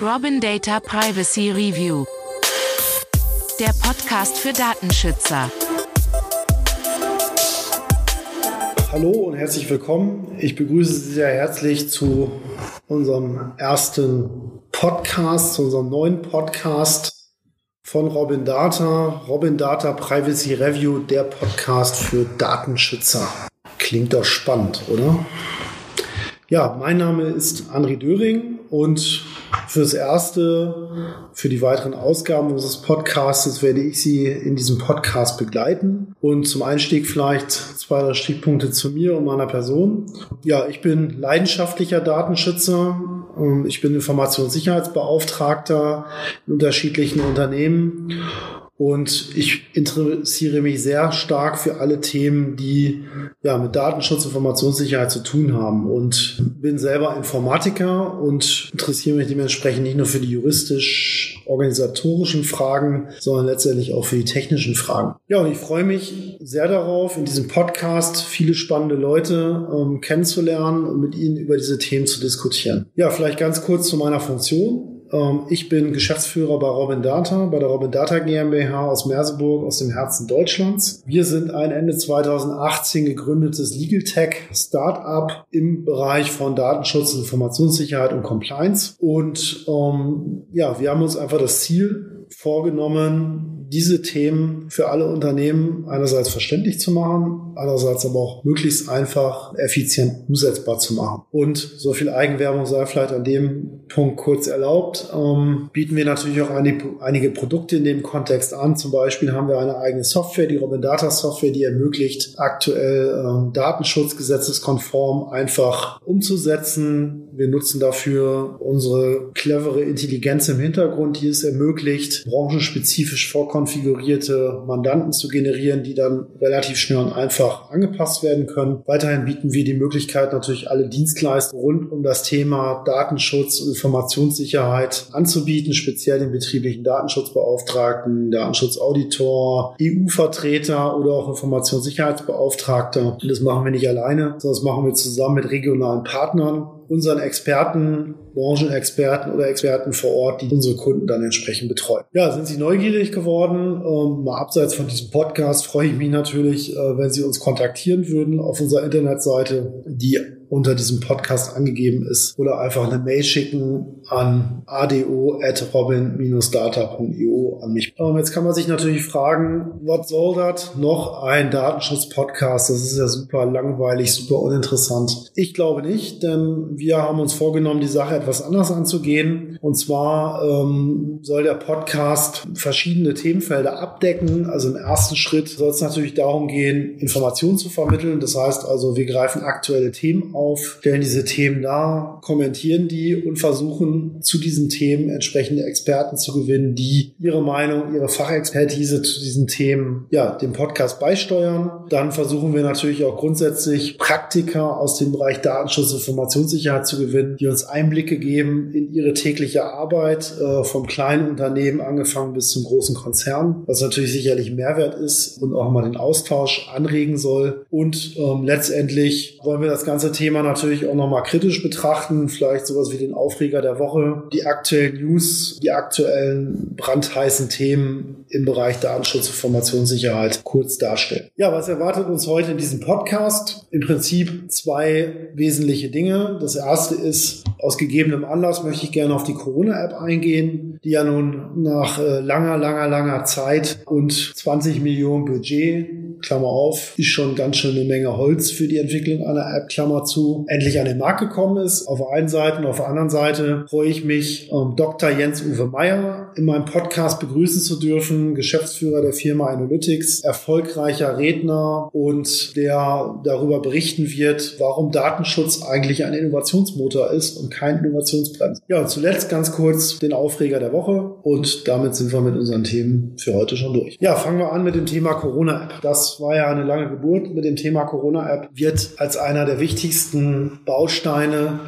Robin Data Privacy Review. Der Podcast für Datenschützer. Hallo und herzlich willkommen. Ich begrüße Sie sehr herzlich zu unserem ersten Podcast, zu unserem neuen Podcast von Robin Data. Robin Data Privacy Review, der Podcast für Datenschützer. Klingt doch spannend, oder? Ja, mein Name ist André Döring und fürs Erste, für die weiteren Ausgaben unseres Podcasts werde ich Sie in diesem Podcast begleiten. Und zum Einstieg vielleicht zwei, drei Stichpunkte zu mir und meiner Person. Ja, ich bin leidenschaftlicher Datenschützer. Ich bin Informationssicherheitsbeauftragter in unterschiedlichen Unternehmen und ich interessiere mich sehr stark für alle Themen, die ja mit Datenschutz, Informationssicherheit zu tun haben. Und bin selber Informatiker und interessiere mich dementsprechend nicht nur für die juristisch-organisatorischen Fragen, sondern letztendlich auch für die technischen Fragen. Ja, und ich freue mich sehr darauf, in diesem Podcast viele spannende Leute ähm, kennenzulernen und mit ihnen über diese Themen zu diskutieren. Ja, vielleicht ganz kurz zu meiner Funktion. Ähm, ich bin Geschäftsführer bei Robin Data, bei der Robin Data GmbH aus Merseburg, aus dem Herzen Deutschlands. Wir sind ein Ende 2018 gegründetes Legal Tech Startup im Bereich von Datenschutz, Informationssicherheit und Compliance. Und ähm, ja, wir haben uns einfach das Ziel vorgenommen, diese Themen für alle Unternehmen einerseits verständlich zu machen, andererseits aber auch möglichst einfach, effizient umsetzbar zu machen. Und so viel Eigenwerbung sei vielleicht an dem Punkt kurz erlaubt, ähm, bieten wir natürlich auch einige, Produkte in dem Kontext an. Zum Beispiel haben wir eine eigene Software, die Robin Data Software, die ermöglicht, aktuell ähm, datenschutzgesetzeskonform einfach umzusetzen. Wir nutzen dafür unsere clevere Intelligenz im Hintergrund, die es ermöglicht, branchenspezifisch vorkommen konfigurierte Mandanten zu generieren, die dann relativ schnell und einfach angepasst werden können. Weiterhin bieten wir die Möglichkeit, natürlich alle Dienstleistungen rund um das Thema Datenschutz und Informationssicherheit anzubieten, speziell den betrieblichen Datenschutzbeauftragten, Datenschutzauditor, EU-Vertreter oder auch Informationssicherheitsbeauftragter. Und das machen wir nicht alleine, sondern das machen wir zusammen mit regionalen Partnern unseren Experten, Branchenexperten oder Experten vor Ort, die unsere Kunden dann entsprechend betreuen. Ja, sind Sie neugierig geworden? Ähm, mal abseits von diesem Podcast freue ich mich natürlich, äh, wenn Sie uns kontaktieren würden auf unserer Internetseite, die unter diesem Podcast angegeben ist oder einfach eine Mail schicken an ado.robin-data.io an mich. Ähm, jetzt kann man sich natürlich fragen, was soll das? Noch ein Datenschutz-Podcast? Das ist ja super langweilig, super uninteressant. Ich glaube nicht, denn wir haben uns vorgenommen, die Sache etwas anders anzugehen. Und zwar ähm, soll der Podcast verschiedene Themenfelder abdecken. Also im ersten Schritt soll es natürlich darum gehen, Informationen zu vermitteln. Das heißt also, wir greifen aktuelle Themen auf, stellen diese Themen dar, kommentieren die und versuchen zu diesen Themen entsprechende Experten zu gewinnen, die ihre Meinung, ihre Fachexpertise zu diesen Themen, ja, dem Podcast beisteuern. Dann versuchen wir natürlich auch grundsätzlich Praktiker aus dem Bereich Datenschutz und Informationssicherheit zu gewinnen, die uns Einblicke geben in ihre tägliche Arbeit, äh, vom kleinen Unternehmen angefangen bis zum großen Konzern, was natürlich sicherlich Mehrwert ist und auch mal den Austausch anregen soll. Und ähm, letztendlich wollen wir das ganze Thema natürlich auch nochmal kritisch betrachten, vielleicht sowas wie den Aufreger der Woche, die aktuellen News, die aktuellen brandheißen Themen im Bereich Datenschutz und Informationssicherheit kurz darstellen. Ja, was erwartet uns heute in diesem Podcast? Im Prinzip zwei wesentliche Dinge. Das erste ist, aus gegebenem Anlass möchte ich gerne auf die Corona-App eingehen, die ja nun nach äh, langer, langer, langer Zeit und 20 Millionen Budget Klammer auf, ist schon ganz schön eine Menge Holz für die Entwicklung einer App, Klammer zu, endlich an den Markt gekommen ist. Auf der einen Seite und auf der anderen Seite freue ich mich, ähm, Dr. Jens-Uwe Meyer in meinem Podcast begrüßen zu dürfen, Geschäftsführer der Firma Analytics, erfolgreicher Redner und der darüber berichten wird, warum Datenschutz eigentlich ein Innovationsmotor ist und kein Innovationsbremse. Ja, zuletzt ganz kurz den Aufreger der Woche und damit sind wir mit unseren Themen für heute schon durch. Ja, fangen wir an mit dem Thema Corona-App. Das war ja eine lange Geburt mit dem Thema Corona-App, wird als einer der wichtigsten Bausteine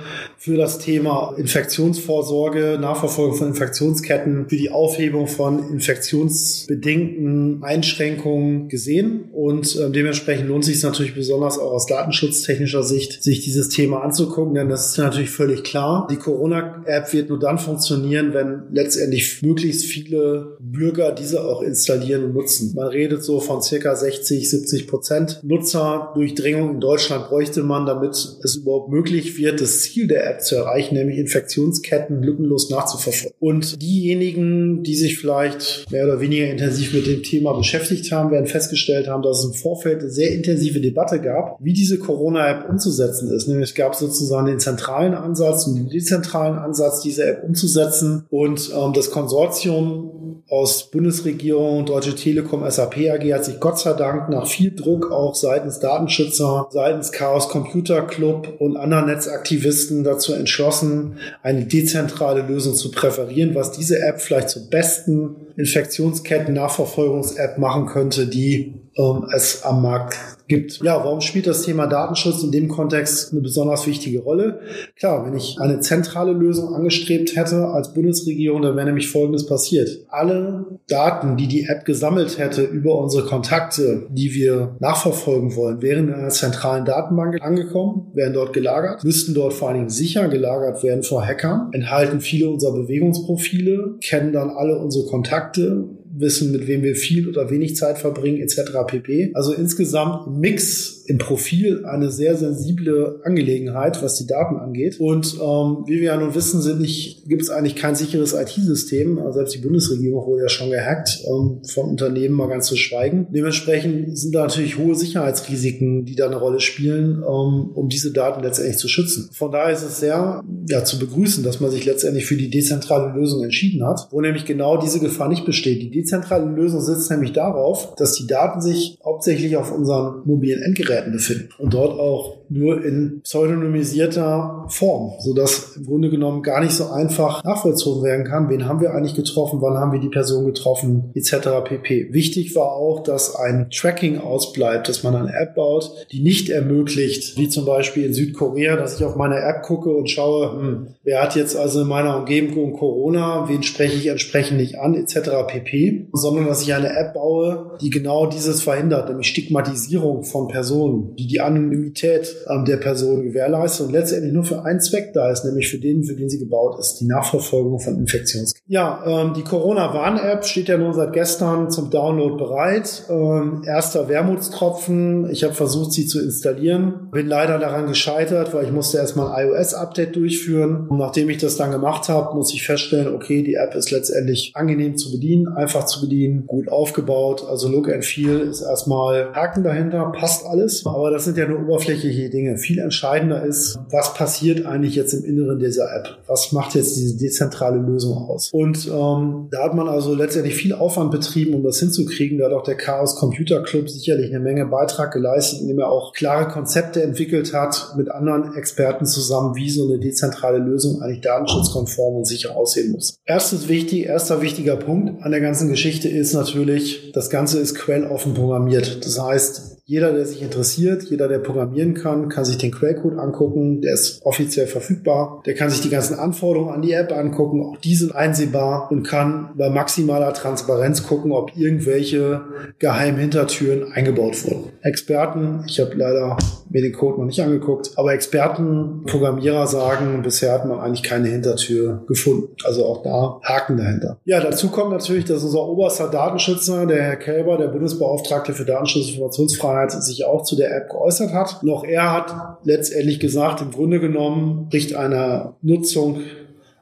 für das Thema Infektionsvorsorge, Nachverfolgung von Infektionsketten, für die Aufhebung von infektionsbedingten Einschränkungen gesehen. Und äh, dementsprechend lohnt sich es natürlich besonders auch aus datenschutztechnischer Sicht, sich dieses Thema anzugucken, denn das ist natürlich völlig klar. Die Corona-App wird nur dann funktionieren, wenn letztendlich möglichst viele Bürger diese auch installieren und nutzen. Man redet so von circa 60, 70 Prozent Nutzerdurchdringung in Deutschland bräuchte man, damit es überhaupt möglich wird, das Ziel der App zu erreichen, nämlich Infektionsketten lückenlos nachzuverfolgen. Und diejenigen, die sich vielleicht mehr oder weniger intensiv mit dem Thema beschäftigt haben, werden festgestellt haben, dass es im Vorfeld eine sehr intensive Debatte gab, wie diese Corona-App umzusetzen ist. Nämlich gab es sozusagen den zentralen Ansatz und den dezentralen Ansatz, diese App umzusetzen. Und ähm, das Konsortium aus Bundesregierung, Deutsche Telekom, SAP AG hat sich Gott sei Dank nach viel Druck auch seitens Datenschützer, seitens Chaos Computer Club und anderen Netzaktivisten dazu entschlossen, eine dezentrale Lösung zu präferieren, was diese App vielleicht zur besten Infektionsketten-Nachverfolgungs-App machen könnte, die ähm, es am Markt gibt. Ja, warum spielt das Thema Datenschutz in dem Kontext eine besonders wichtige Rolle? Klar, wenn ich eine zentrale Lösung angestrebt hätte als Bundesregierung, dann wäre nämlich Folgendes passiert. Alle Daten, die die App gesammelt hätte über unsere Kontakte, die wir nachverfolgen wollen, wären in einer zentralen Datenbank angekommen, wären dort gelagert, müssten dort vor allen Dingen sicher gelagert werden vor Hackern, enthalten viele unserer Bewegungsprofile, kennen dann alle unsere Kontakte, wissen, mit wem wir viel oder wenig Zeit verbringen, etc. pp. Also insgesamt Mix im Profil eine sehr sensible Angelegenheit, was die Daten angeht. Und ähm, wie wir ja nun wissen, sind nicht, gibt es eigentlich kein sicheres IT-System. Also selbst die Bundesregierung wurde ja schon gehackt, ähm, von Unternehmen mal ganz zu schweigen. Dementsprechend sind da natürlich hohe Sicherheitsrisiken, die da eine Rolle spielen, ähm, um diese Daten letztendlich zu schützen. Von daher ist es sehr ja, zu begrüßen, dass man sich letztendlich für die dezentrale Lösung entschieden hat, wo nämlich genau diese Gefahr nicht besteht. Die dezentrale Lösung sitzt nämlich darauf, dass die Daten sich hauptsächlich auf unseren mobilen Endgeräten befinden und dort auch nur in pseudonymisierter Form, sodass im Grunde genommen gar nicht so einfach nachvollzogen werden kann, wen haben wir eigentlich getroffen, wann haben wir die Person getroffen, etc. pp. Wichtig war auch, dass ein Tracking ausbleibt, dass man eine App baut, die nicht ermöglicht, wie zum Beispiel in Südkorea, dass ich auf meine App gucke und schaue, hm, wer hat jetzt also in meiner Umgebung Corona, wen spreche ich entsprechend nicht an, etc. pp. Sondern dass ich eine App baue, die genau dieses verhindert, nämlich Stigmatisierung von Personen, die die Anonymität ähm, der Person gewährleistet und letztendlich nur für einen Zweck da ist, nämlich für den, für den sie gebaut ist, die Nachverfolgung von Infektionsketten. Ja, ähm, die Corona-Warn-App steht ja nur seit gestern zum Download bereit. Ähm, erster Wermutstropfen. Ich habe versucht, sie zu installieren. Bin leider daran gescheitert, weil ich musste erstmal ein iOS-Update durchführen. Und nachdem ich das dann gemacht habe, muss ich feststellen, okay, die App ist letztendlich angenehm zu bedienen, einfach zu bedienen, gut aufgebaut. Also Look and Feel ist erstmal Haken dahinter, passt alles. Aber das sind ja nur oberflächliche Dinge. Viel entscheidender ist, was passiert eigentlich jetzt im Inneren dieser App? Was macht jetzt diese dezentrale Lösung aus? Und ähm, da hat man also letztendlich viel Aufwand betrieben, um das hinzukriegen. Da hat auch der Chaos Computer Club sicherlich eine Menge Beitrag geleistet, indem er auch klare Konzepte entwickelt hat mit anderen Experten zusammen, wie so eine dezentrale Lösung eigentlich datenschutzkonform und sicher aussehen muss. Erstes wichtig, erster wichtiger Punkt an der ganzen Geschichte ist natürlich, das Ganze ist quelloffen programmiert. Das heißt, jeder, der sich interessiert, jeder, der programmieren kann, kann sich den Quellcode angucken. Der ist offiziell verfügbar. Der kann sich die ganzen Anforderungen an die App angucken. Auch die sind einsehbar und kann bei maximaler Transparenz gucken, ob irgendwelche geheimen Hintertüren eingebaut wurden. Experten, ich habe leider mir den Code noch nicht angeguckt, aber Experten, Programmierer sagen, bisher hat man eigentlich keine Hintertür gefunden. Also auch da Haken dahinter. Ja, dazu kommt natürlich, dass unser oberster Datenschützer, der Herr Kälber, der Bundesbeauftragte für Datenschutz und Informationsfreiheit, Meinungsfreiheit sich auch zu der App geäußert hat. Noch er hat letztendlich gesagt, im Grunde genommen bricht einer Nutzung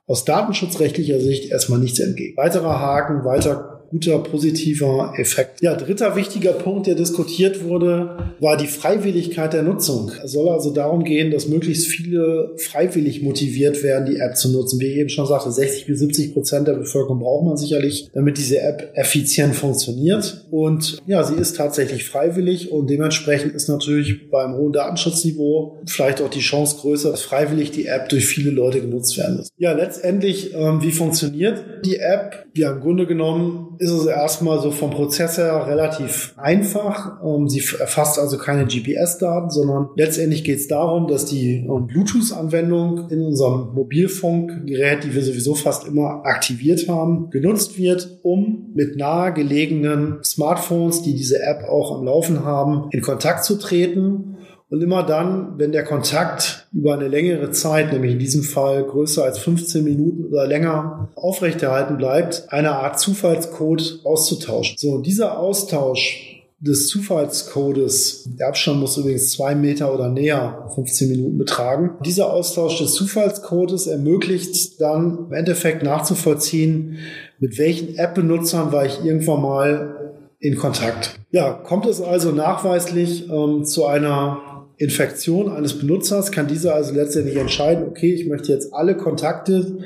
aus datenschutzrechtlicher Sicht erstmal nichts entgegen. Weiterer Haken, weiter guter positiver Effekt. Ja, dritter wichtiger Punkt, der diskutiert wurde, war die Freiwilligkeit der Nutzung. Es soll also darum gehen, dass möglichst viele freiwillig motiviert werden, die App zu nutzen. Wie ich eben schon sagte, 60 bis 70 Prozent der Bevölkerung braucht man sicherlich, damit diese App effizient funktioniert. Und ja, sie ist tatsächlich freiwillig und dementsprechend ist natürlich beim hohen Datenschutzniveau vielleicht auch die Chance größer, dass freiwillig die App durch viele Leute genutzt werden muss. Ja, letztendlich, ähm, wie funktioniert die App? Ja, im Grunde genommen ist es erstmal so vom Prozess her relativ einfach. Ähm, sie erfasst also keine GPS-Daten, sondern letztendlich geht es darum, dass die ähm, Bluetooth-Anwendung in unserem Mobilfunkgerät, die wir sowieso fast immer aktiviert haben, genutzt wird, um mit nahegelegenen Smartphones, die diese App auch am Laufen haben, in Kontakt zu treten und immer dann, wenn der Kontakt über eine längere Zeit, nämlich in diesem Fall größer als 15 Minuten oder länger, aufrechterhalten bleibt, eine Art Zufallscode auszutauschen. So, dieser Austausch des Zufallscodes, der Abstand muss übrigens zwei Meter oder näher 15 Minuten betragen. Dieser Austausch des Zufallscodes ermöglicht dann im Endeffekt nachzuvollziehen, mit welchen App-Benutzern war ich irgendwann mal in Kontakt. Ja, kommt es also nachweislich ähm, zu einer Infektion eines Benutzers kann dieser also letztendlich entscheiden, okay, ich möchte jetzt alle Kontakte,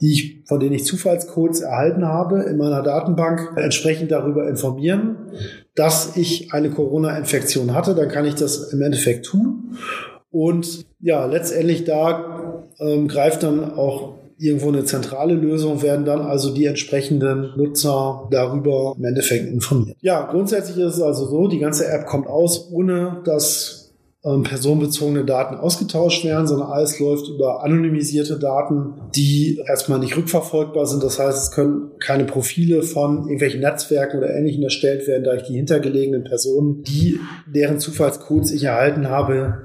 die ich, von denen ich Zufallscodes erhalten habe, in meiner Datenbank entsprechend darüber informieren, dass ich eine Corona-Infektion hatte. Dann kann ich das im Endeffekt tun. Und ja, letztendlich da ähm, greift dann auch irgendwo eine zentrale Lösung, werden dann also die entsprechenden Nutzer darüber im Endeffekt informiert. Ja, grundsätzlich ist es also so, die ganze App kommt aus, ohne dass ähm, personenbezogene Daten ausgetauscht werden, sondern alles läuft über anonymisierte Daten, die erstmal nicht rückverfolgbar sind. Das heißt, es können keine Profile von irgendwelchen Netzwerken oder Ähnlichem erstellt werden, da ich die hintergelegenen Personen, die deren Zufallscodes ich erhalten habe,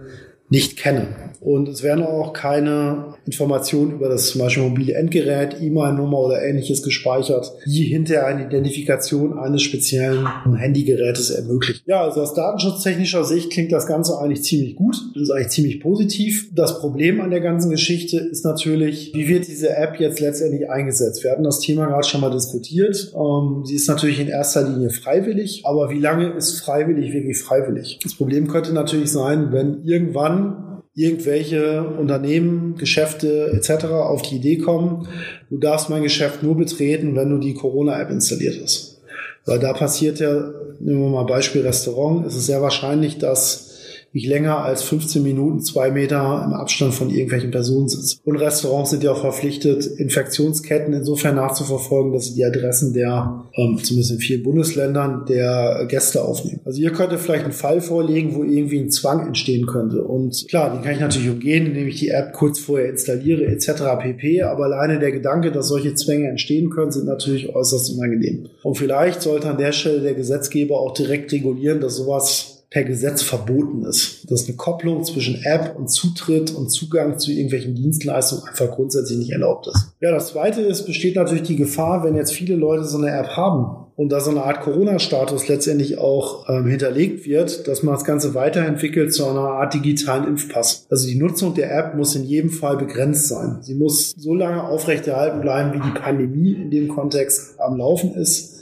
nicht kenne. Und es werden auch keine Informationen über das zum Beispiel mobile Endgerät, E-Mail-Nummer oder ähnliches gespeichert, die hinterher eine Identifikation eines speziellen Handygerätes ermöglicht. Ja, also aus datenschutztechnischer Sicht klingt das Ganze eigentlich ziemlich gut. Das ist eigentlich ziemlich positiv. Das Problem an der ganzen Geschichte ist natürlich, wie wird diese App jetzt letztendlich eingesetzt? Wir hatten das Thema gerade schon mal diskutiert. Ähm, sie ist natürlich in erster Linie freiwillig, aber wie lange ist freiwillig wirklich freiwillig? Das Problem könnte natürlich sein, wenn irgendwann irgendwelche Unternehmen, Geschäfte etc. auf die Idee kommen, du darfst mein Geschäft nur betreten, wenn du die Corona-App installiert hast. Weil da passiert ja, nehmen wir mal Beispiel Restaurant, ist es sehr wahrscheinlich, dass ich länger als 15 Minuten zwei Meter im Abstand von irgendwelchen Personen sitze. Und Restaurants sind ja auch verpflichtet, Infektionsketten insofern nachzuverfolgen, dass sie die Adressen der, ähm, zumindest in vielen Bundesländern, der Gäste aufnehmen. Also ihr könntet vielleicht einen Fall vorlegen, wo irgendwie ein Zwang entstehen könnte. Und klar, den kann ich natürlich umgehen, indem ich die App kurz vorher installiere etc. pp. Aber alleine der Gedanke, dass solche Zwänge entstehen können, sind natürlich äußerst unangenehm. Und vielleicht sollte an der Stelle der Gesetzgeber auch direkt regulieren, dass sowas per Gesetz verboten ist. Dass eine Kopplung zwischen App und Zutritt und Zugang zu irgendwelchen Dienstleistungen einfach grundsätzlich nicht erlaubt ist. Ja, das zweite ist, besteht natürlich die Gefahr, wenn jetzt viele Leute so eine App haben und da so eine Art Corona-Status letztendlich auch ähm, hinterlegt wird, dass man das Ganze weiterentwickelt zu einer Art digitalen Impfpass. Also die Nutzung der App muss in jedem Fall begrenzt sein. Sie muss so lange aufrechterhalten bleiben, wie die Pandemie in dem Kontext am Laufen ist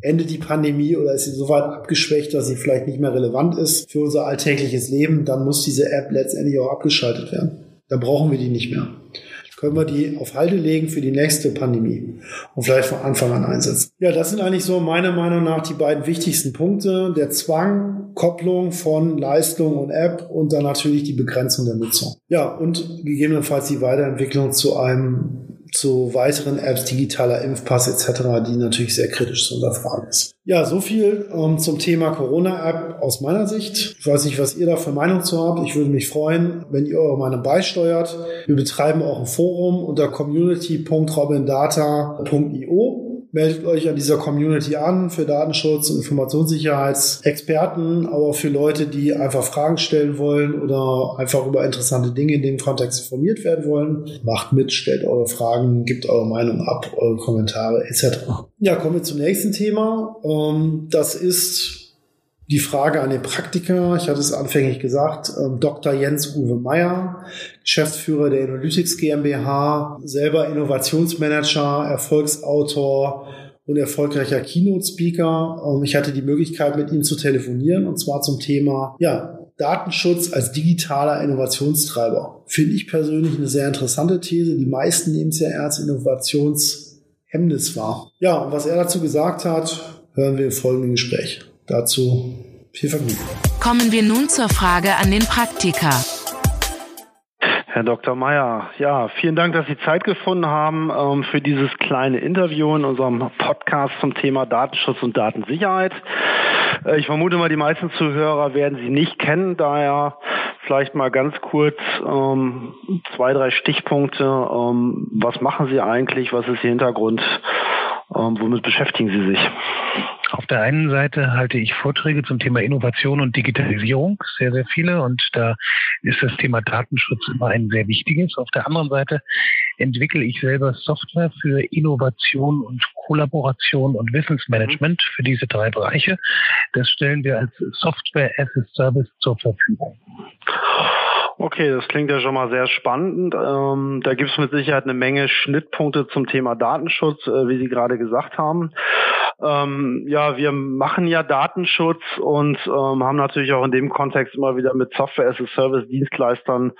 endet die Pandemie oder ist sie so weit abgeschwächt, dass sie vielleicht nicht mehr relevant ist für unser alltägliches Leben, dann muss diese App letztendlich auch abgeschaltet werden. Dann brauchen wir die nicht mehr. Können wir die auf Halde legen für die nächste Pandemie und vielleicht von Anfang an einsetzen. Ja, das sind eigentlich so meiner Meinung nach die beiden wichtigsten Punkte. Der Zwang, Kopplung von Leistung und App und dann natürlich die Begrenzung der Nutzung. Ja, und gegebenenfalls die Weiterentwicklung zu einem zu weiteren Apps, digitaler Impfpass etc., die natürlich sehr kritisch zu unterfragen ist. Ja, so viel ähm, zum Thema Corona-App aus meiner Sicht. Ich weiß nicht, was ihr da für Meinung zu habt. Ich würde mich freuen, wenn ihr eure Meinung beisteuert. Wir betreiben auch ein Forum unter community.robindata.io meldet euch an dieser Community an für Datenschutz und Informationssicherheitsexperten, aber für Leute, die einfach Fragen stellen wollen oder einfach über interessante Dinge in dem Kontext informiert werden wollen. Macht mit, stellt eure Fragen, gebt eure Meinung ab, eure Kommentare etc. Ja, kommen wir zum nächsten Thema. Ähm, das ist die Frage an den Praktiker, ich hatte es anfänglich gesagt, ähm, Dr. Jens Uwe Meyer, Geschäftsführer der Analytics GmbH, selber Innovationsmanager, Erfolgsautor und erfolgreicher Keynote-Speaker. Ähm, ich hatte die Möglichkeit, mit ihm zu telefonieren und zwar zum Thema, ja, Datenschutz als digitaler Innovationstreiber. Finde ich persönlich eine sehr interessante These. Die meisten nehmen es ja als Innovationshemmnis wahr. Ja, und was er dazu gesagt hat, hören wir im folgenden Gespräch. Dazu viel Vergnügen. Kommen wir nun zur Frage an den Praktiker. Herr Dr. Meyer, ja, vielen Dank, dass Sie Zeit gefunden haben ähm, für dieses kleine Interview in unserem Podcast zum Thema Datenschutz und Datensicherheit. Äh, ich vermute mal, die meisten Zuhörer werden Sie nicht kennen, daher vielleicht mal ganz kurz ähm, zwei, drei Stichpunkte. Ähm, was machen Sie eigentlich? Was ist Ihr Hintergrund? Ähm, womit beschäftigen Sie sich? Auf der einen Seite halte ich Vorträge zum Thema Innovation und Digitalisierung, sehr, sehr viele. Und da ist das Thema Datenschutz immer ein sehr wichtiges. Auf der anderen Seite entwickle ich selber Software für Innovation und Kollaboration und Wissensmanagement für diese drei Bereiche. Das stellen wir als Software as a Service zur Verfügung. Okay, das klingt ja schon mal sehr spannend. Ähm, da gibt es mit Sicherheit eine Menge Schnittpunkte zum Thema Datenschutz, äh, wie Sie gerade gesagt haben. Ähm, ja, wir machen ja Datenschutz und ähm, haben natürlich auch in dem Kontext immer wieder mit Software as a Service Dienstleistern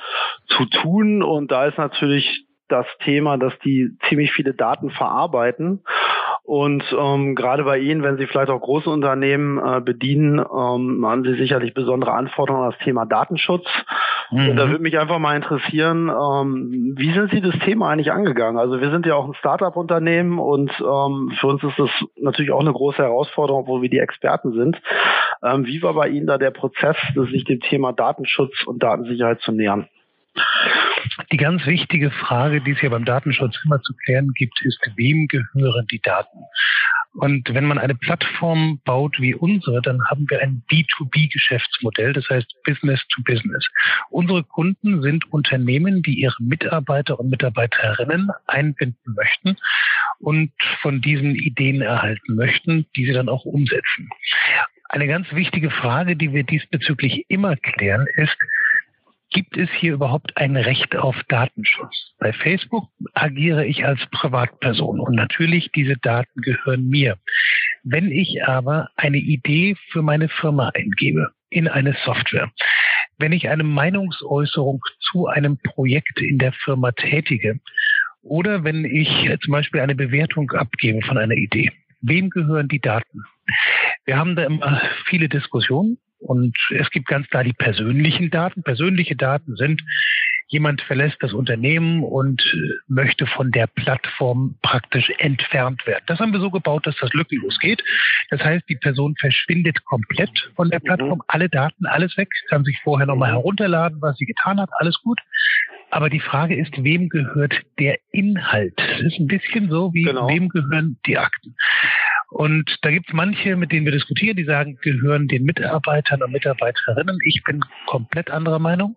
zu tun. Und da ist natürlich das Thema, dass die ziemlich viele Daten verarbeiten. Und ähm, gerade bei Ihnen, wenn Sie vielleicht auch große Unternehmen äh, bedienen, ähm, haben Sie sicherlich besondere Anforderungen an das Thema Datenschutz. Mhm. Und da würde mich einfach mal interessieren, ähm, wie sind Sie das Thema eigentlich angegangen? Also wir sind ja auch ein Startup-Unternehmen und ähm, für uns ist das natürlich auch eine große Herausforderung, wo wir die Experten sind. Ähm, wie war bei Ihnen da der Prozess, sich dem Thema Datenschutz und Datensicherheit zu nähern? Die ganz wichtige Frage, die es ja beim Datenschutz immer zu klären gibt, ist, wem gehören die Daten? Und wenn man eine Plattform baut wie unsere, dann haben wir ein B2B-Geschäftsmodell, das heißt Business to Business. Unsere Kunden sind Unternehmen, die ihre Mitarbeiter und Mitarbeiterinnen einbinden möchten und von diesen Ideen erhalten möchten, die sie dann auch umsetzen. Eine ganz wichtige Frage, die wir diesbezüglich immer klären, ist, gibt es hier überhaupt ein Recht auf Datenschutz? Bei Facebook agiere ich als Privatperson und natürlich diese Daten gehören mir. Wenn ich aber eine Idee für meine Firma eingebe in eine Software, wenn ich eine Meinungsäußerung zu einem Projekt in der Firma tätige oder wenn ich zum Beispiel eine Bewertung abgebe von einer Idee, wem gehören die Daten? Wir haben da immer viele Diskussionen und es gibt ganz klar die persönlichen Daten. Persönliche Daten sind, jemand verlässt das Unternehmen und äh, möchte von der Plattform praktisch entfernt werden. Das haben wir so gebaut, dass das lückenlos geht. Das heißt, die Person verschwindet komplett von der Plattform. Mhm. Alle Daten, alles weg, kann sich vorher nochmal herunterladen, was sie getan hat, alles gut. Aber die Frage ist, wem gehört der Inhalt? Das ist ein bisschen so, wie genau. wem gehören die Akten? Und da gibt es manche, mit denen wir diskutieren, die sagen, gehören den Mitarbeitern und Mitarbeiterinnen. Ich bin komplett anderer Meinung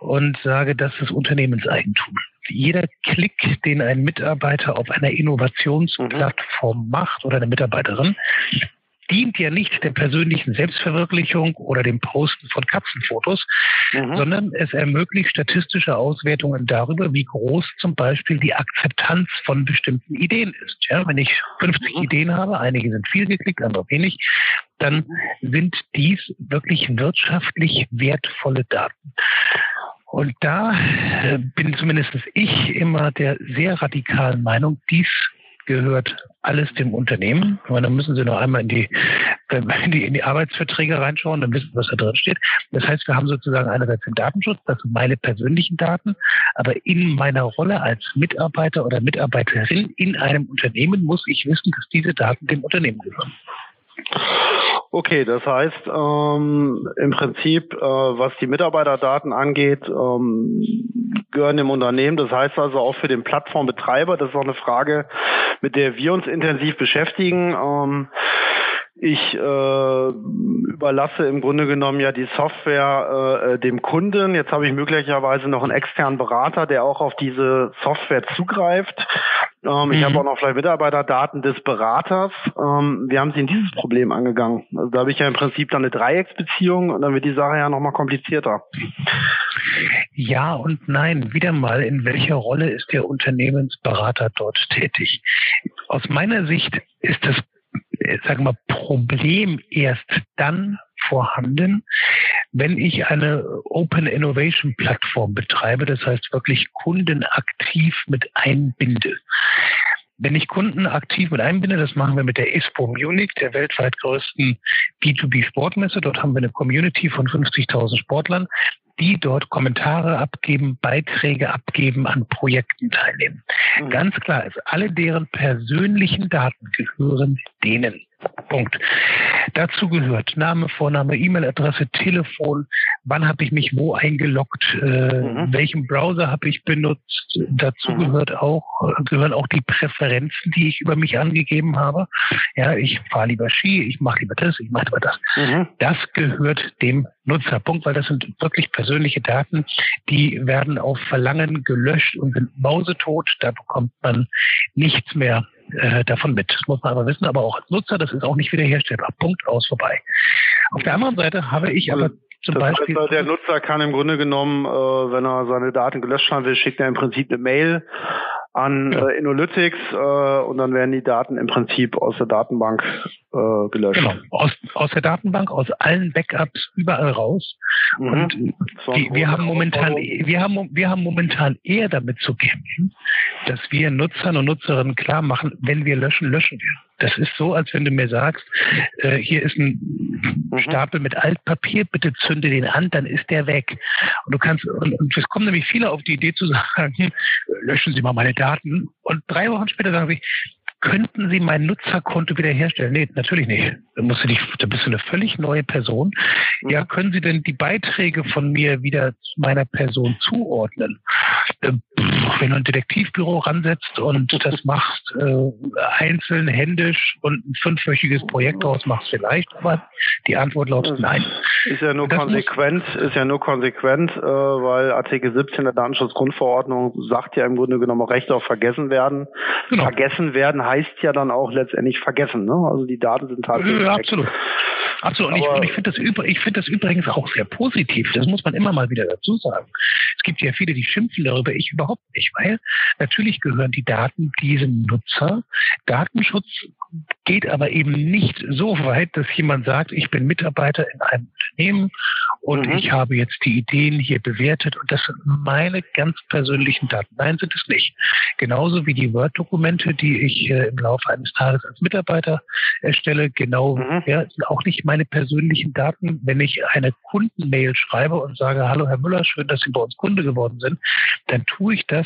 und sage, das ist Unternehmenseigentum. Jeder Klick, den ein Mitarbeiter auf einer Innovationsplattform macht oder eine Mitarbeiterin, dient ja nicht der persönlichen Selbstverwirklichung oder dem Posten von Katzenfotos, mhm. sondern es ermöglicht statistische Auswertungen darüber, wie groß zum Beispiel die Akzeptanz von bestimmten Ideen ist. Ja, wenn ich 50 mhm. Ideen habe, einige sind viel geklickt, andere wenig, dann sind dies wirklich wirtschaftlich wertvolle Daten. Und da äh, bin zumindest ich immer der sehr radikalen Meinung, dies gehört alles dem Unternehmen. Und dann müssen Sie noch einmal in die, in die, in die Arbeitsverträge reinschauen, dann wissen, was da drin steht. Das heißt, wir haben sozusagen einerseits den Datenschutz, das sind meine persönlichen Daten, aber in meiner Rolle als Mitarbeiter oder Mitarbeiterin in einem Unternehmen muss ich wissen, dass diese Daten dem Unternehmen gehören. Okay, das heißt ähm, im Prinzip, äh, was die Mitarbeiterdaten angeht, ähm, gehören dem Unternehmen. Das heißt also auch für den Plattformbetreiber, das ist auch eine Frage, mit der wir uns intensiv beschäftigen. Ähm, ich äh, überlasse im Grunde genommen ja die Software äh, dem Kunden. Jetzt habe ich möglicherweise noch einen externen Berater, der auch auf diese Software zugreift. Ähm, mhm. Ich habe auch noch vielleicht Mitarbeiterdaten des Beraters. Ähm, wie haben Sie in dieses Problem angegangen? Also da habe ich ja im Prinzip dann eine Dreiecksbeziehung und dann wird die Sache ja nochmal komplizierter. Ja und nein. Wieder mal, in welcher Rolle ist der Unternehmensberater dort tätig? Aus meiner Sicht ist das sagen wir, Problem erst dann vorhanden, wenn ich eine Open Innovation Plattform betreibe, das heißt wirklich Kunden aktiv mit einbinde. Wenn ich Kunden aktiv mit einbinde, das machen wir mit der ISPO Munich, der weltweit größten B2B-Sportmesse. Dort haben wir eine Community von 50.000 Sportlern. die dort Kommentare abgeben, Beiträge abgeben, an Projekten teilnehmen. Mhm. Ganz klar ist, alle deren persönlichen Daten gehören denen. Punkt. Dazu gehört Name, Vorname, E-Mail-Adresse, Telefon, wann habe ich mich wo eingeloggt, äh, mhm. welchen Browser habe ich benutzt. Dazu mhm. gehört auch, gehören auch die Präferenzen, die ich über mich angegeben habe. Ja, ich fahre lieber Ski, ich mache lieber das, ich mache lieber das. Mhm. Das gehört dem Nutzerpunkt, weil das sind wirklich persönliche Daten, die werden auf Verlangen gelöscht und sind mausetot. Da bekommt man nichts mehr äh, davon mit. Das muss man aber wissen, aber auch als Nutzer, das ist auch nicht wiederherstellbar. Punkt aus vorbei. Auf der anderen Seite habe ich aber zum das Beispiel. Heißt, der Nutzer kann im Grunde genommen, äh, wenn er seine Daten gelöscht haben will, schickt er im Prinzip eine Mail an ja. äh, Inalytics äh, und dann werden die Daten im Prinzip aus der Datenbank äh, gelöscht. Genau, aus, aus der Datenbank, aus allen Backups, überall raus. Mhm. Und die, wir haben momentan, wir haben, wir haben momentan eher damit zu kämpfen, dass wir Nutzern und Nutzerinnen klar machen, wenn wir löschen, löschen wir. Das ist so, als wenn du mir sagst, äh, hier ist ein mhm. Stapel mit Altpapier, bitte zünde den an, dann ist der weg. Und du kannst, und, und es kommen nämlich viele auf die Idee zu sagen, löschen Sie mal meine Daten. Und drei Wochen später sagen sie, könnten Sie mein Nutzerkonto wiederherstellen? Nee, natürlich nicht. Da, musst du dich, da bist du eine völlig neue Person. Mhm. Ja, können Sie denn die Beiträge von mir wieder meiner Person zuordnen? Äh, wenn du ein Detektivbüro ransetzt und das machst äh, einzeln, händisch und ein fünfwöchiges Projekt daraus machst vielleicht, aber die Antwort lautet nein. Ist ja nur das konsequent, ist ja nur konsequent, äh, weil Artikel 17 der Datenschutzgrundverordnung sagt ja im Grunde genommen Rechte auf vergessen werden. Genau. Vergessen werden heißt ja dann auch letztendlich vergessen. Ne? Also die Daten sind tatsächlich. Ja, absolut. Absolut. Und ich, ich finde das, find das übrigens auch sehr positiv. Das muss man immer mal wieder dazu sagen. Es gibt ja viele, die schimpfen darüber. Ich überhaupt nicht, weil natürlich gehören die Daten diesem Nutzer. Datenschutz geht aber eben nicht so weit, dass jemand sagt, ich bin Mitarbeiter in einem Unternehmen und mhm. ich habe jetzt die Ideen hier bewertet und das sind meine ganz persönlichen Daten. Nein, sind es nicht. Genauso wie die Word-Dokumente, die ich äh, im Laufe eines Tages als Mitarbeiter erstelle, genau mhm. ja, sind auch nicht meine persönlichen Daten. Wenn ich eine Kundenmail schreibe und sage, hallo Herr Müller, schön, dass Sie bei uns Kunde geworden sind, dann tue ich das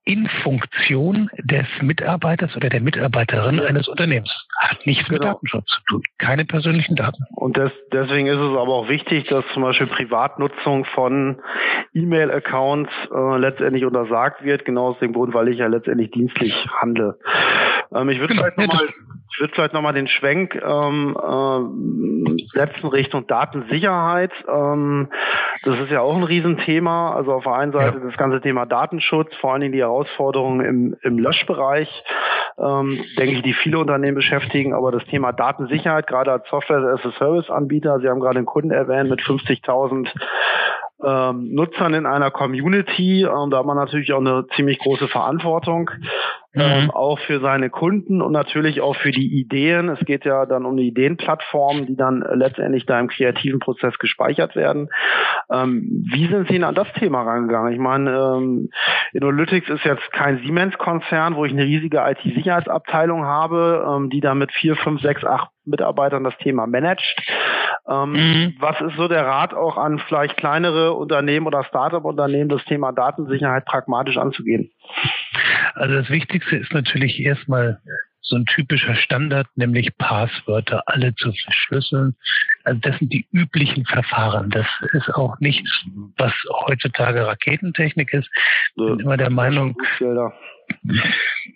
in Funktion des Mitarbeiters oder der Mitarbeiterin eines Unternehmens. Hat nichts genau. mit Datenschutz zu tun. Keine persönlichen Daten. Und das, deswegen ist es aber auch wichtig, dass zum Beispiel Privatnutzung von E-Mail-Accounts äh, letztendlich untersagt wird, genau aus dem Grund, weil ich ja letztendlich dienstlich handle. Ähm, ich würde genau. vielleicht nochmal ich würde vielleicht nochmal den Schwenk ähm, äh, setzen Richtung Datensicherheit. Ähm, das ist ja auch ein Riesenthema. Also auf der einen Seite ja. das ganze Thema Datenschutz, vor allen Dingen die Herausforderungen im, im Löschbereich, ähm, denke ich, die viele Unternehmen beschäftigen. Aber das Thema Datensicherheit, gerade als Software-as-a-Service-Anbieter, Sie haben gerade einen Kunden erwähnt mit 50.000 ähm, Nutzern in einer Community. Ähm, da hat man natürlich auch eine ziemlich große Verantwortung ähm, mhm. auch für seine Kunden und natürlich auch für die Ideen. Es geht ja dann um die Ideenplattformen, die dann letztendlich da im kreativen Prozess gespeichert werden. Ähm, wie sind Sie denn an das Thema rangegangen? Ich meine, ähm, Inalytics ist jetzt kein Siemens-Konzern, wo ich eine riesige IT-Sicherheitsabteilung habe, ähm, die da mit vier, fünf, sechs, acht Mitarbeitern das Thema managt. Ähm, mhm. Was ist so der Rat auch an vielleicht kleinere Unternehmen oder Startup-Unternehmen, das Thema Datensicherheit pragmatisch anzugehen? Also das Wichtigste ist natürlich erstmal so ein typischer Standard, nämlich Passwörter alle zu verschlüsseln. Also das sind die üblichen Verfahren. Das ist auch nichts, was heutzutage Raketentechnik ist. Ich bin immer der Meinung,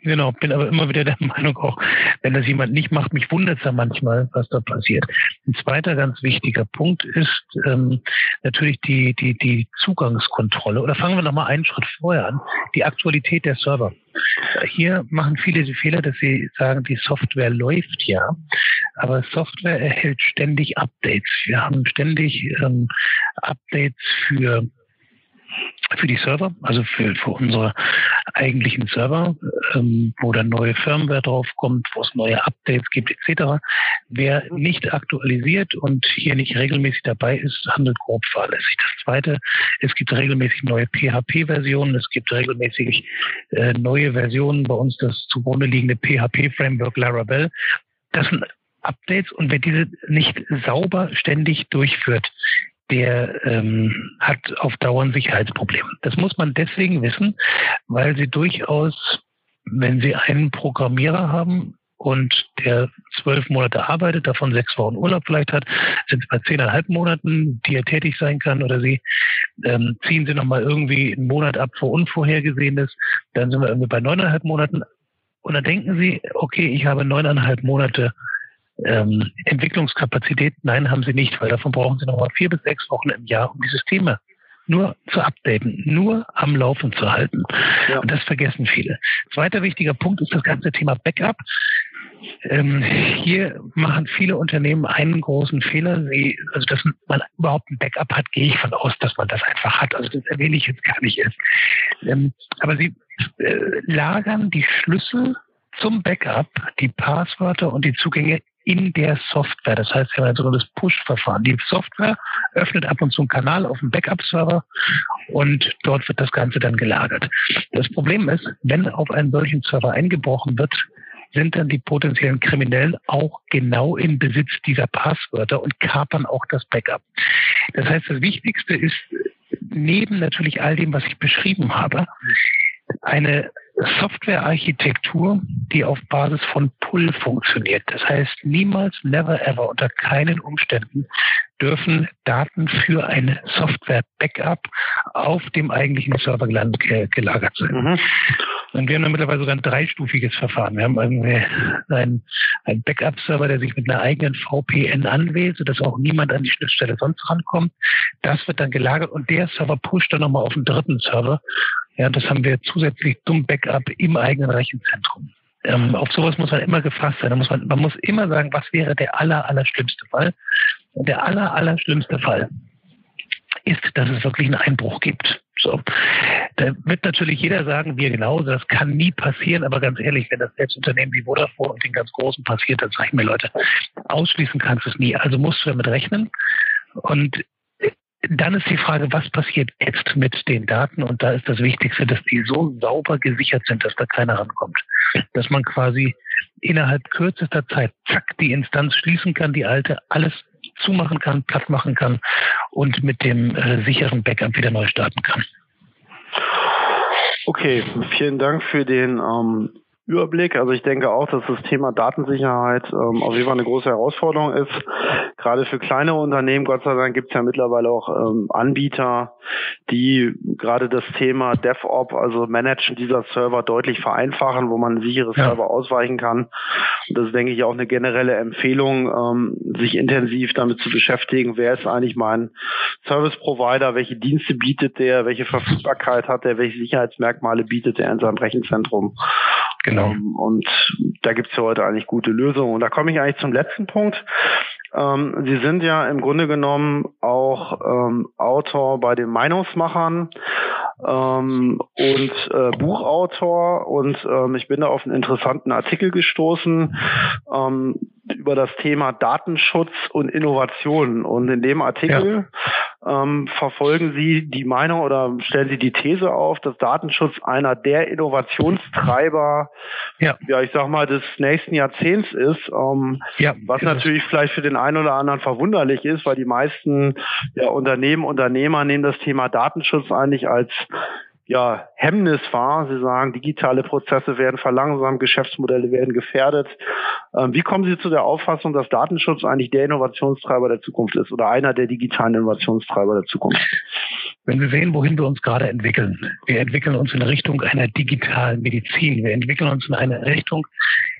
Genau, bin aber immer wieder der Meinung auch, wenn das jemand nicht macht, mich wundert es ja manchmal, was da passiert. Ein zweiter ganz wichtiger Punkt ist ähm, natürlich die, die, die Zugangskontrolle. Oder fangen wir nochmal einen Schritt vorher an, die Aktualität der Server. Hier machen viele die Fehler, dass sie sagen, die Software läuft ja, aber Software erhält ständig Updates. Wir haben ständig ähm, Updates für für die Server, also für, für unsere eigentlichen Server, ähm, wo dann neue Firmware draufkommt, wo es neue Updates gibt etc. Wer nicht aktualisiert und hier nicht regelmäßig dabei ist, handelt grob fahrlässig. Das Zweite, es gibt regelmäßig neue PHP-Versionen, es gibt regelmäßig äh, neue Versionen bei uns, das zugrunde liegende PHP-Framework Laravel. Das sind Updates und wer diese nicht sauber ständig durchführt, der ähm, hat auf Dauer ein Sicherheitsproblem. Das muss man deswegen wissen, weil sie durchaus, wenn sie einen Programmierer haben, und der zwölf Monate arbeitet, davon sechs Wochen Urlaub vielleicht hat, sind es bei zehneinhalb Monaten, die er tätig sein kann oder sie ähm, ziehen sie nochmal irgendwie einen Monat ab vor Unvorhergesehenes, dann sind wir irgendwie bei neuneinhalb Monaten und dann denken sie, okay, ich habe neuneinhalb Monate ähm, Entwicklungskapazität. Nein, haben sie nicht, weil davon brauchen sie nochmal vier bis sechs Wochen im Jahr, um die Systeme nur zu updaten, nur am Laufen zu halten. Ja. Und das vergessen viele. Zweiter wichtiger Punkt ist das ganze Thema Backup. Ähm, hier machen viele Unternehmen einen großen Fehler. Sie, also, dass man überhaupt ein Backup hat, gehe ich von aus, dass man das einfach hat. Also, das erwähne ich jetzt gar nicht erst. Ähm, aber sie äh, lagern die Schlüssel zum Backup, die Passwörter und die Zugänge in der Software. Das heißt, wir haben ein sogenanntes Push-Verfahren. Die Software öffnet ab und zu einen Kanal auf dem Backup-Server und dort wird das Ganze dann gelagert. Das Problem ist, wenn auf einen solchen Server eingebrochen wird, sind dann die potenziellen Kriminellen auch genau im Besitz dieser Passwörter und kapern auch das Backup. Das heißt, das Wichtigste ist, neben natürlich all dem, was ich beschrieben habe, eine Softwarearchitektur, die auf Basis von Pull funktioniert. Das heißt, niemals, never ever, unter keinen Umständen dürfen Daten für ein Software-Backup auf dem eigentlichen Server gelagert sein. Mhm. Und wir haben dann mittlerweile sogar ein dreistufiges Verfahren. Wir haben irgendwie einen, einen Backup-Server, der sich mit einer eigenen VPN anwählt, sodass auch niemand an die Schnittstelle sonst rankommt. Das wird dann gelagert und der Server pusht dann nochmal auf einen dritten Server. Ja, das haben wir zusätzlich zum Backup im eigenen Rechenzentrum. Ähm, auf sowas muss man immer gefasst sein. Muss man, man muss immer sagen, was wäre der aller, aller schlimmste Fall. Und der aller, aller schlimmste Fall ist, dass es wirklich einen Einbruch gibt. So. Da wird natürlich jeder sagen, wir genauso, das kann nie passieren, aber ganz ehrlich, wenn das selbst Unternehmen wie Vodafone und den ganz Großen passiert, dann sage ich mir, Leute, ausschließen kannst du es nie. Also musst du damit rechnen. Und dann ist die Frage, was passiert jetzt mit den Daten? Und da ist das Wichtigste, dass die so sauber gesichert sind, dass da keiner rankommt. Dass man quasi innerhalb kürzester Zeit, zack, die Instanz schließen kann, die alte, alles zumachen kann, platt machen kann und mit dem äh, sicheren Backup wieder neu starten kann. Okay, vielen Dank für den ähm, Überblick. Also ich denke auch, dass das Thema Datensicherheit ähm, auf jeden Fall eine große Herausforderung ist. Gerade für kleine Unternehmen, Gott sei Dank, gibt es ja mittlerweile auch ähm, Anbieter, die gerade das Thema DevOps, also Managen dieser Server deutlich vereinfachen, wo man sichere ja. Server ausweichen kann. Und das ist, denke ich, auch eine generelle Empfehlung, ähm, sich intensiv damit zu beschäftigen, wer ist eigentlich mein Service Provider, welche Dienste bietet der, welche Verfügbarkeit hat der, welche Sicherheitsmerkmale bietet er in seinem Rechenzentrum. Genau. Ähm, und da gibt es ja heute eigentlich gute Lösungen. Und da komme ich eigentlich zum letzten Punkt. Ähm, Sie sind ja im Grunde genommen auch ähm, Autor bei den Meinungsmachern ähm, und äh, Buchautor und ähm, ich bin da auf einen interessanten Artikel gestoßen ähm, über das Thema Datenschutz und Innovation. Und in dem Artikel ja. ähm, verfolgen Sie die Meinung oder stellen Sie die These auf, dass Datenschutz einer der Innovationstreiber, ja, ja ich sag mal, des nächsten Jahrzehnts ist, ähm, ja, was natürlich vielleicht für den einen oder anderen verwunderlich ist, weil die meisten ja, Unternehmen, Unternehmer nehmen das Thema Datenschutz eigentlich als ja, Hemmnis war. Sie sagen, digitale Prozesse werden verlangsamt, Geschäftsmodelle werden gefährdet. Ähm, wie kommen Sie zu der Auffassung, dass Datenschutz eigentlich der Innovationstreiber der Zukunft ist oder einer der digitalen Innovationstreiber der Zukunft? Wenn wir sehen, wohin wir uns gerade entwickeln, wir entwickeln uns in Richtung einer digitalen Medizin. Wir entwickeln uns in eine Richtung,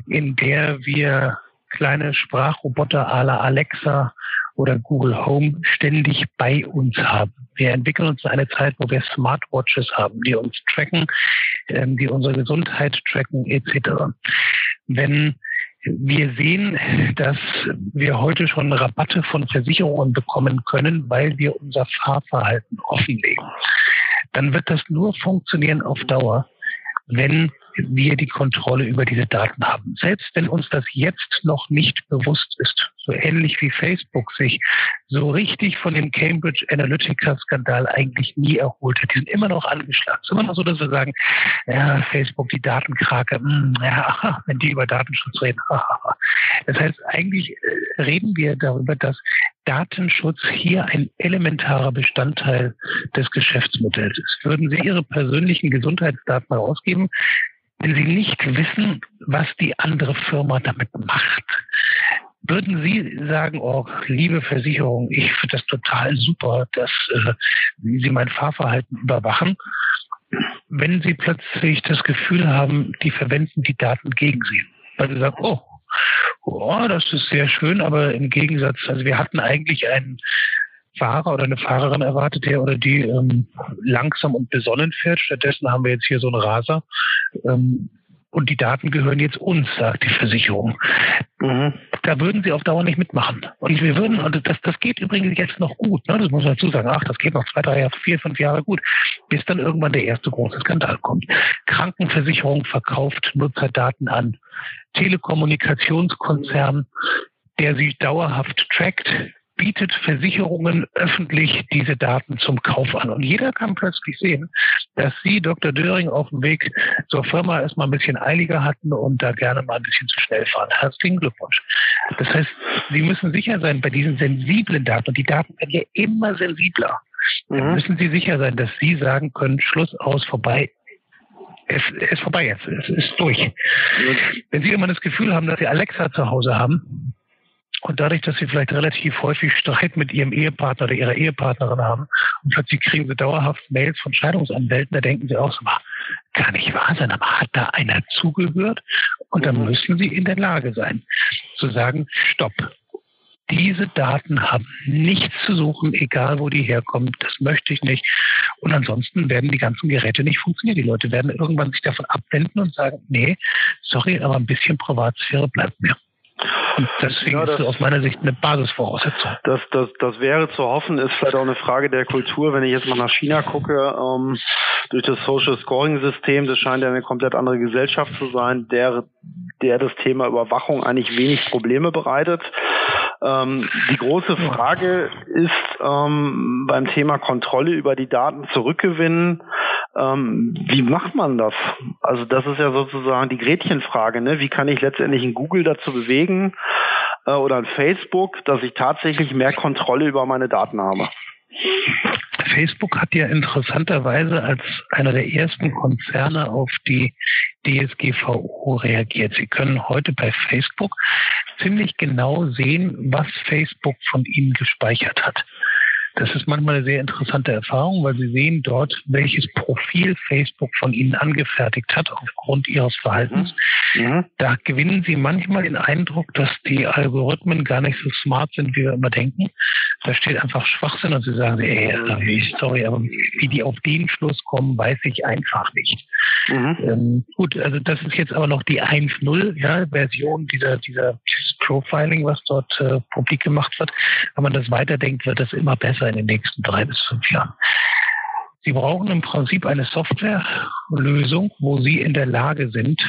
in der wir kleine Sprachroboter à la Alexa oder Google Home ständig bei uns haben. Wir entwickeln uns in eine Zeit, wo wir Smartwatches haben, die uns tracken, ähm, die unsere Gesundheit tracken etc. Wenn wir sehen, dass wir heute schon Rabatte von Versicherungen bekommen können, weil wir unser Fahrverhalten offenlegen. Dann wird das nur funktionieren auf Dauer, wenn wir die Kontrolle über diese Daten haben. Selbst wenn uns das jetzt noch nicht bewusst ist, so ähnlich wie Facebook sich so richtig von dem Cambridge Analytica-Skandal eigentlich nie erholt hat. Die sind immer noch angeschlagen. Es ist immer noch so, dass wir sagen, ja, Facebook, die Datenkrake, mh, hm, ja, wenn die über Datenschutz reden. das heißt, eigentlich äh, reden wir darüber, dass Datenschutz hier ein elementarer Bestandteil des Geschäftsmodells ist. Würden Sie Ihre persönlichen Gesundheitsdaten herausgeben, wenn Sie nicht wissen, was die andere Firma damit macht? Würden Sie sagen, oh, liebe Versicherung, ich finde das total super, dass äh, Sie mein Fahrverhalten überwachen, wenn Sie plötzlich das Gefühl haben, die verwenden die Daten gegen Sie? Weil Sie sagen, oh, oh, das ist sehr schön, aber im Gegensatz, also wir hatten eigentlich einen Fahrer oder eine Fahrerin erwartet, der oder die ähm, langsam und besonnen fährt. Stattdessen haben wir jetzt hier so einen Raser. Ähm, und die Daten gehören jetzt uns, sagt die Versicherung. Mhm. Da würden sie auf Dauer nicht mitmachen. Und wir würden, und das, das geht übrigens jetzt noch gut, ne? das muss man dazu sagen, ach, das geht noch zwei, drei, vier, fünf Jahre gut, bis dann irgendwann der erste große Skandal kommt. Krankenversicherung verkauft Nutzerdaten an. Telekommunikationskonzern, der sie dauerhaft trackt, bietet Versicherungen öffentlich diese Daten zum Kauf an. Und jeder kann plötzlich sehen, dass Sie, Dr. Döring, auf dem Weg zur Firma erstmal ein bisschen eiliger hatten und da gerne mal ein bisschen zu schnell fahren. Herzlichen Glückwunsch. Das heißt, Sie müssen sicher sein bei diesen sensiblen Daten, und die Daten werden ja immer sensibler, mhm. müssen Sie sicher sein, dass Sie sagen können, Schluss aus, vorbei, es ist vorbei jetzt, es ist durch. Wenn Sie immer das Gefühl haben, dass Sie Alexa zu Hause haben, und dadurch, dass sie vielleicht relativ häufig Streit mit ihrem Ehepartner oder ihrer Ehepartnerin haben und plötzlich kriegen sie dauerhaft Mails von Scheidungsanwälten, da denken sie auch so, kann nicht wahr sein, aber hat da einer zugehört? Und dann mhm. müssen sie in der Lage sein, zu sagen, stopp. Diese Daten haben nichts zu suchen, egal wo die herkommen. Das möchte ich nicht. Und ansonsten werden die ganzen Geräte nicht funktionieren. Die Leute werden irgendwann sich davon abwenden und sagen, nee, sorry, aber ein bisschen Privatsphäre bleibt mir. Und deswegen ja, das, ist aus meiner Sicht eine Basisvoraussetzung. Das, das, das wäre zu hoffen, ist vielleicht auch eine Frage der Kultur. Wenn ich jetzt mal nach China gucke, ähm, durch das Social Scoring System, das scheint ja eine komplett andere Gesellschaft zu sein, der, der das Thema Überwachung eigentlich wenig Probleme bereitet. Ähm, die große Frage ist ähm, beim Thema Kontrolle über die Daten zurückgewinnen, ähm, wie macht man das? Also das ist ja sozusagen die Gretchenfrage. Ne? Wie kann ich letztendlich ein Google dazu bewegen äh, oder ein Facebook, dass ich tatsächlich mehr Kontrolle über meine Daten habe? Facebook hat ja interessanterweise als einer der ersten Konzerne auf die DSGVO reagiert. Sie können heute bei Facebook ziemlich genau sehen, was Facebook von Ihnen gespeichert hat. Das ist manchmal eine sehr interessante Erfahrung, weil Sie sehen dort, welches Profil Facebook von Ihnen angefertigt hat aufgrund Ihres Verhaltens. Mhm. mhm. Da gewinnen Sie manchmal den Eindruck, dass die Algorithmen gar nicht so smart sind, wie wir immer denken. Da steht einfach Schwachsinn und Sie sagen, ey, sorry, aber wie die auf den Schluss kommen, weiß ich einfach nicht. Mhm. Ähm, gut, also das ist jetzt aber noch die 1.0 ja, Version dieser, dieser Profiling, was dort äh, publik gemacht wird. Wenn man das weiterdenkt, wird das immer besser in den nächsten drei bis fünf Jahren. Sie brauchen im Prinzip eine Softwarelösung, wo Sie in der Lage sind,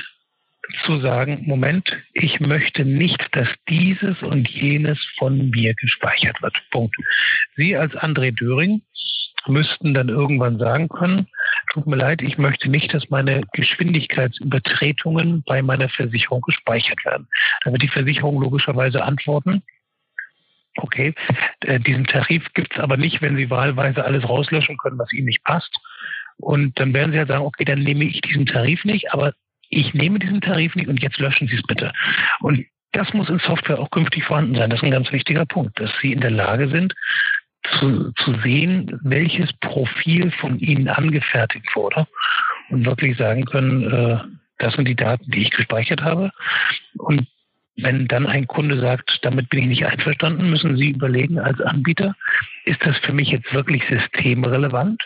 zu sagen, Moment, ich möchte nicht, dass dieses und jenes von mir gespeichert wird. Punkt. Sie als André Döring müssten dann irgendwann sagen können, tut mir leid, ich möchte nicht, dass meine Geschwindigkeitsübertretungen bei meiner Versicherung gespeichert werden. Da wird die Versicherung logischerweise antworten, okay, äh, diesen Tarif gibt es aber nicht, wenn Sie wahlweise alles rauslöschen können, was Ihnen nicht passt. Und dann werden Sie ja sagen, okay, dann nehme ich diesen Tarif nicht, aber ich nehme diesen Tarif nicht und jetzt löschen Sie es bitte. Und das muss in Software auch künftig vorhanden sein. Das ist ein ganz wichtiger Punkt, dass Sie in der Lage sind, zu, zu sehen, welches Profil von Ihnen angefertigt wurde und wirklich sagen können, äh, das sind die Daten, die ich gespeichert habe. Und wenn dann ein Kunde sagt, damit bin ich nicht einverstanden, müssen Sie überlegen als Anbieter, ist das für mich jetzt wirklich systemrelevant?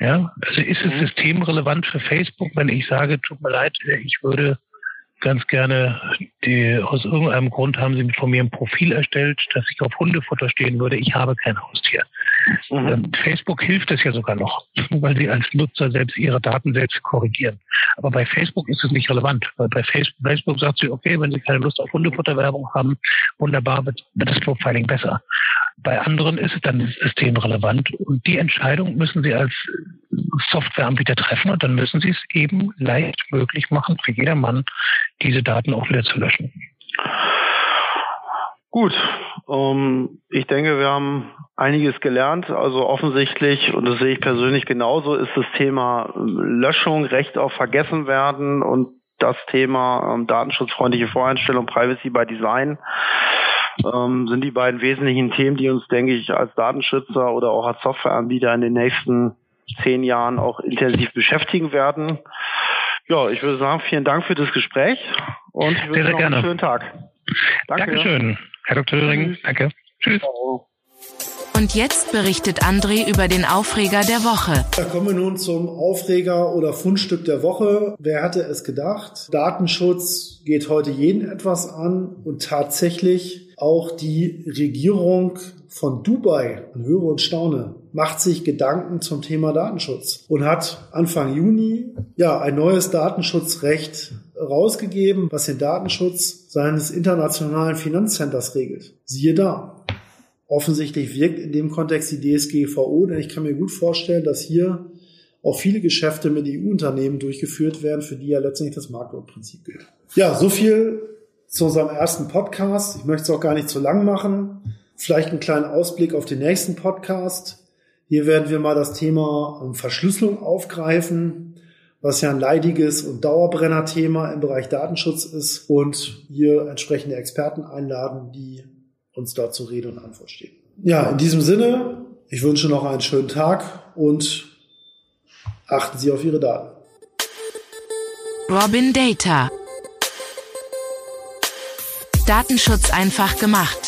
Ja, also ist es mhm. systemrelevant für Facebook, wenn ich sage, tut mir leid, ich würde ganz gerne, die, aus irgendeinem Grund haben sie von mir ein Profil erstellt, dass ich auf Hundefutter stehen würde. Ich habe kein Haustier. Mhm. Ähm, Facebook hilft es ja sogar noch, weil sie als Nutzer selbst ihre Daten selbst korrigieren. Aber bei Facebook ist es nicht relevant, weil bei Facebook sagt sie, okay, wenn Sie keine Lust auf Hundefutterwerbung haben, wunderbar, wird das Profiling besser. Bei anderen ist es dann systemrelevant und die Entscheidung müssen Sie als Softwareanbieter treffen und dann müssen Sie es eben leicht möglich machen, für jedermann diese Daten auch wieder zu löschen. Gut, ähm, ich denke, wir haben einiges gelernt. Also offensichtlich, und das sehe ich persönlich genauso, ist das Thema Löschung, Recht auf Vergessenwerden und das Thema ähm, datenschutzfreundliche Voreinstellung, Privacy by Design ähm, sind die beiden wesentlichen Themen, die uns, denke ich, als Datenschützer oder auch als Softwareanbieter in den nächsten zehn Jahren auch intensiv beschäftigen werden. Ja, ich würde sagen, vielen Dank für das Gespräch und ich wünsche noch einen schönen Tag. Danke. Dankeschön, Herr Dr. Höring. Danke. Tschüss. Und jetzt berichtet André über den Aufreger der Woche. Da kommen wir nun zum Aufreger oder Fundstück der Woche. Wer hätte es gedacht? Datenschutz geht heute jeden etwas an und tatsächlich auch die Regierung von Dubai, höre und staune, macht sich Gedanken zum Thema Datenschutz und hat Anfang Juni ja ein neues Datenschutzrecht rausgegeben, was den Datenschutz seines internationalen Finanzcenters regelt. Siehe da. Offensichtlich wirkt in dem Kontext die DSGVO, denn ich kann mir gut vorstellen, dass hier auch viele Geschäfte mit EU-Unternehmen durchgeführt werden, für die ja letztendlich das Marktwertprinzip gilt. Ja, so viel zu unserem ersten Podcast. Ich möchte es auch gar nicht zu lang machen. Vielleicht einen kleinen Ausblick auf den nächsten Podcast. Hier werden wir mal das Thema ähm, Verschlüsselung aufgreifen, was ja ein leidiges und Dauerbrenner-Thema im Bereich Datenschutz ist und hier entsprechende Experten einladen, die uns dazu Rede und Antwort stehen. Ja, in diesem Sinne, ich wünsche noch einen schönen Tag und achten Sie auf Ihre Daten. Robin Data. Datenschutz einfach gemacht.